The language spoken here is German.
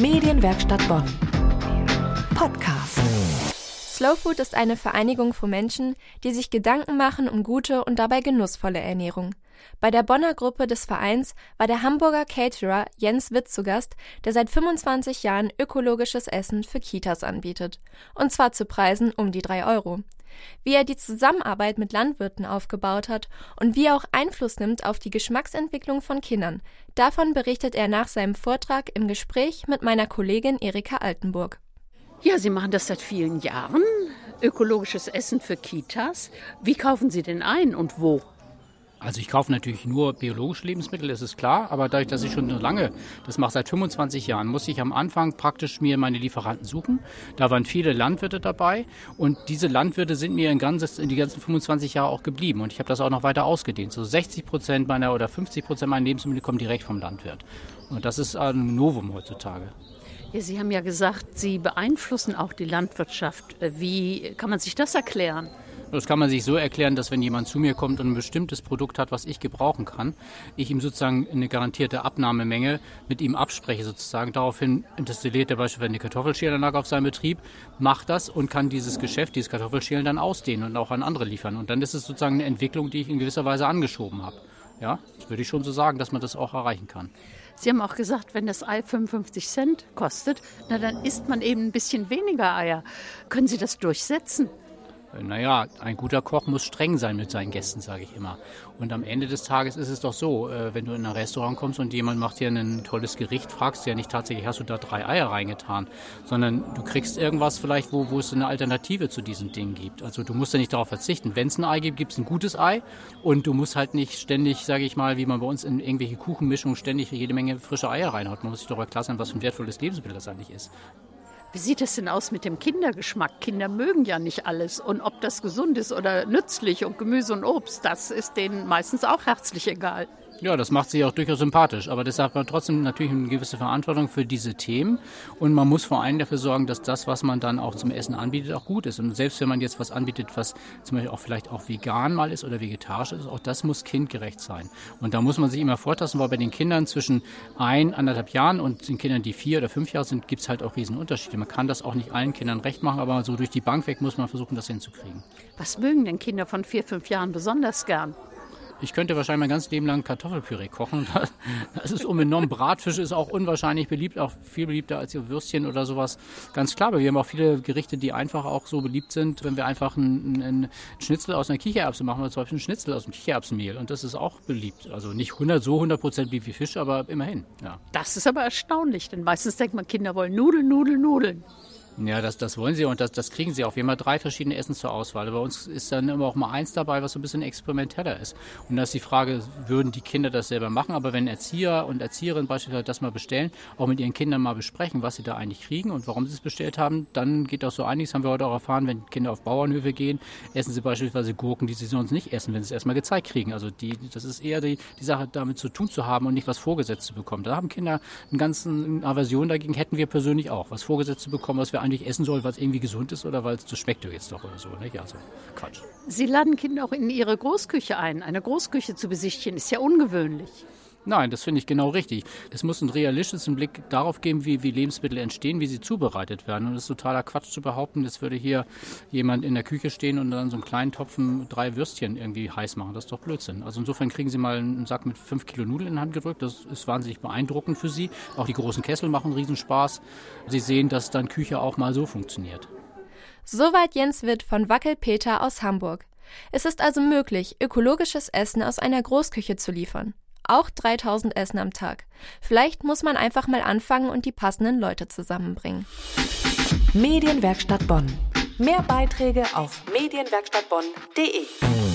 Medienwerkstatt Bonn. Podcast. Slow Food ist eine Vereinigung von Menschen, die sich Gedanken machen um gute und dabei genussvolle Ernährung. Bei der Bonner Gruppe des Vereins war der Hamburger Caterer Jens Witt zu Gast, der seit 25 Jahren ökologisches Essen für Kitas anbietet. Und zwar zu Preisen um die drei Euro. Wie er die Zusammenarbeit mit Landwirten aufgebaut hat und wie er auch Einfluss nimmt auf die Geschmacksentwicklung von Kindern, davon berichtet er nach seinem Vortrag im Gespräch mit meiner Kollegin Erika Altenburg. Ja, Sie machen das seit vielen Jahren. Ökologisches Essen für Kitas. Wie kaufen Sie denn ein und wo? Also ich kaufe natürlich nur biologische Lebensmittel, das ist klar, aber dadurch, dass ich schon so lange, das mache seit 25 Jahren, muss ich am Anfang praktisch mir meine Lieferanten suchen. Da waren viele Landwirte dabei und diese Landwirte sind mir in, ganzes, in die ganzen 25 Jahre auch geblieben und ich habe das auch noch weiter ausgedehnt. So 60 Prozent meiner oder 50 Prozent meiner Lebensmittel kommen direkt vom Landwirt. Und das ist ein Novum heutzutage. Ja, Sie haben ja gesagt, Sie beeinflussen auch die Landwirtschaft. Wie kann man sich das erklären? Das kann man sich so erklären, dass wenn jemand zu mir kommt und ein bestimmtes Produkt hat, was ich gebrauchen kann, ich ihm sozusagen eine garantierte Abnahmemenge mit ihm abspreche sozusagen. Daraufhin destilliert er beispielsweise eine Kartoffelschälanlage auf seinem Betrieb, macht das und kann dieses Geschäft, dieses Kartoffelschälen dann ausdehnen und auch an andere liefern. Und dann ist es sozusagen eine Entwicklung, die ich in gewisser Weise angeschoben habe. Ja, das würde ich schon so sagen, dass man das auch erreichen kann. Sie haben auch gesagt, wenn das Ei 55 Cent kostet, na dann isst man eben ein bisschen weniger Eier. Können Sie das durchsetzen? Naja, ein guter Koch muss streng sein mit seinen Gästen, sage ich immer. Und am Ende des Tages ist es doch so, äh, wenn du in ein Restaurant kommst und jemand macht dir ein tolles Gericht, fragst du ja nicht tatsächlich, hast du da drei Eier reingetan, sondern du kriegst irgendwas vielleicht, wo, wo es eine Alternative zu diesen Dingen gibt. Also du musst ja nicht darauf verzichten. Wenn es ein Ei gibt, gibt es ein gutes Ei und du musst halt nicht ständig, sage ich mal, wie man bei uns in irgendwelche Kuchenmischungen ständig jede Menge frische Eier reinhaut. Man muss sich doch klar sein, was für ein wertvolles Lebensmittel das eigentlich ist. Wie sieht es denn aus mit dem Kindergeschmack? Kinder mögen ja nicht alles. Und ob das gesund ist oder nützlich und Gemüse und Obst, das ist denen meistens auch herzlich egal. Ja, das macht sie auch durchaus sympathisch. Aber deshalb hat man trotzdem natürlich eine gewisse Verantwortung für diese Themen. Und man muss vor allem dafür sorgen, dass das, was man dann auch zum Essen anbietet, auch gut ist. Und selbst wenn man jetzt was anbietet, was zum Beispiel auch vielleicht auch vegan mal ist oder vegetarisch ist, auch das muss kindgerecht sein. Und da muss man sich immer vortasten, weil bei den Kindern zwischen ein, anderthalb Jahren und den Kindern, die vier oder fünf Jahre sind, gibt es halt auch Riesenunterschiede. Man kann das auch nicht allen Kindern recht machen, aber so durch die Bank weg muss man versuchen, das hinzukriegen. Was mögen denn Kinder von vier, fünf Jahren besonders gern? Ich könnte wahrscheinlich mein ganzes Leben lang Kartoffelpüree kochen. Das ist unbenommen. Bratfisch ist auch unwahrscheinlich beliebt, auch viel beliebter als ihr Würstchen oder sowas. Ganz klar, aber wir haben auch viele Gerichte, die einfach auch so beliebt sind, wenn wir einfach einen, einen Schnitzel aus einer Kichererbse machen, wir zum Beispiel einen Schnitzel aus dem Kichererbsenmehl. Und das ist auch beliebt. Also nicht 100, so 100 Prozent beliebt wie Fisch, aber immerhin. Ja. Das ist aber erstaunlich, denn meistens denkt man, Kinder wollen Nudeln, Nudeln, Nudeln. Ja, das, das wollen sie und das, das kriegen sie auch. Wir haben ja drei verschiedene Essen zur Auswahl. Bei uns ist dann immer auch mal eins dabei, was so ein bisschen experimenteller ist. Und da ist die Frage, würden die Kinder das selber machen? Aber wenn Erzieher und Erzieherinnen beispielsweise das mal bestellen, auch mit ihren Kindern mal besprechen, was sie da eigentlich kriegen und warum sie es bestellt haben, dann geht auch so einiges, haben wir heute auch erfahren, wenn Kinder auf Bauernhöfe gehen, essen sie beispielsweise Gurken, die sie sonst nicht essen, wenn sie es erstmal gezeigt kriegen. Also die, das ist eher die, die Sache, damit zu tun zu haben und nicht was vorgesetzt zu bekommen. Da haben Kinder eine ganze Aversion dagegen, hätten wir persönlich auch, was vorgesetzt zu bekommen, was wir eigentlich essen sollen, was irgendwie irgendwie gesund ist oder weil es das schmeckt jetzt doch oder so. Nicht? Also Quatsch. Sie laden Kinder auch in ihre Großküche ein. Eine Großküche zu besichtigen ist ja ungewöhnlich. Nein, das finde ich genau richtig. Es muss einen realistischen Blick darauf geben, wie, wie, Lebensmittel entstehen, wie sie zubereitet werden. Und es ist totaler Quatsch zu behaupten, es würde hier jemand in der Küche stehen und dann so einen kleinen Topfen drei Würstchen irgendwie heiß machen. Das ist doch Blödsinn. Also insofern kriegen Sie mal einen Sack mit fünf Kilo Nudeln in die Hand gedrückt. Das ist wahnsinnig beeindruckend für Sie. Auch die großen Kessel machen Riesenspaß. Sie sehen, dass dann Küche auch mal so funktioniert. Soweit Jens Witt von Wackelpeter aus Hamburg. Es ist also möglich, ökologisches Essen aus einer Großküche zu liefern auch 3000 Essen am Tag. Vielleicht muss man einfach mal anfangen und die passenden Leute zusammenbringen. Medienwerkstatt Bonn. Mehr Beiträge auf medienwerkstattbonn.de.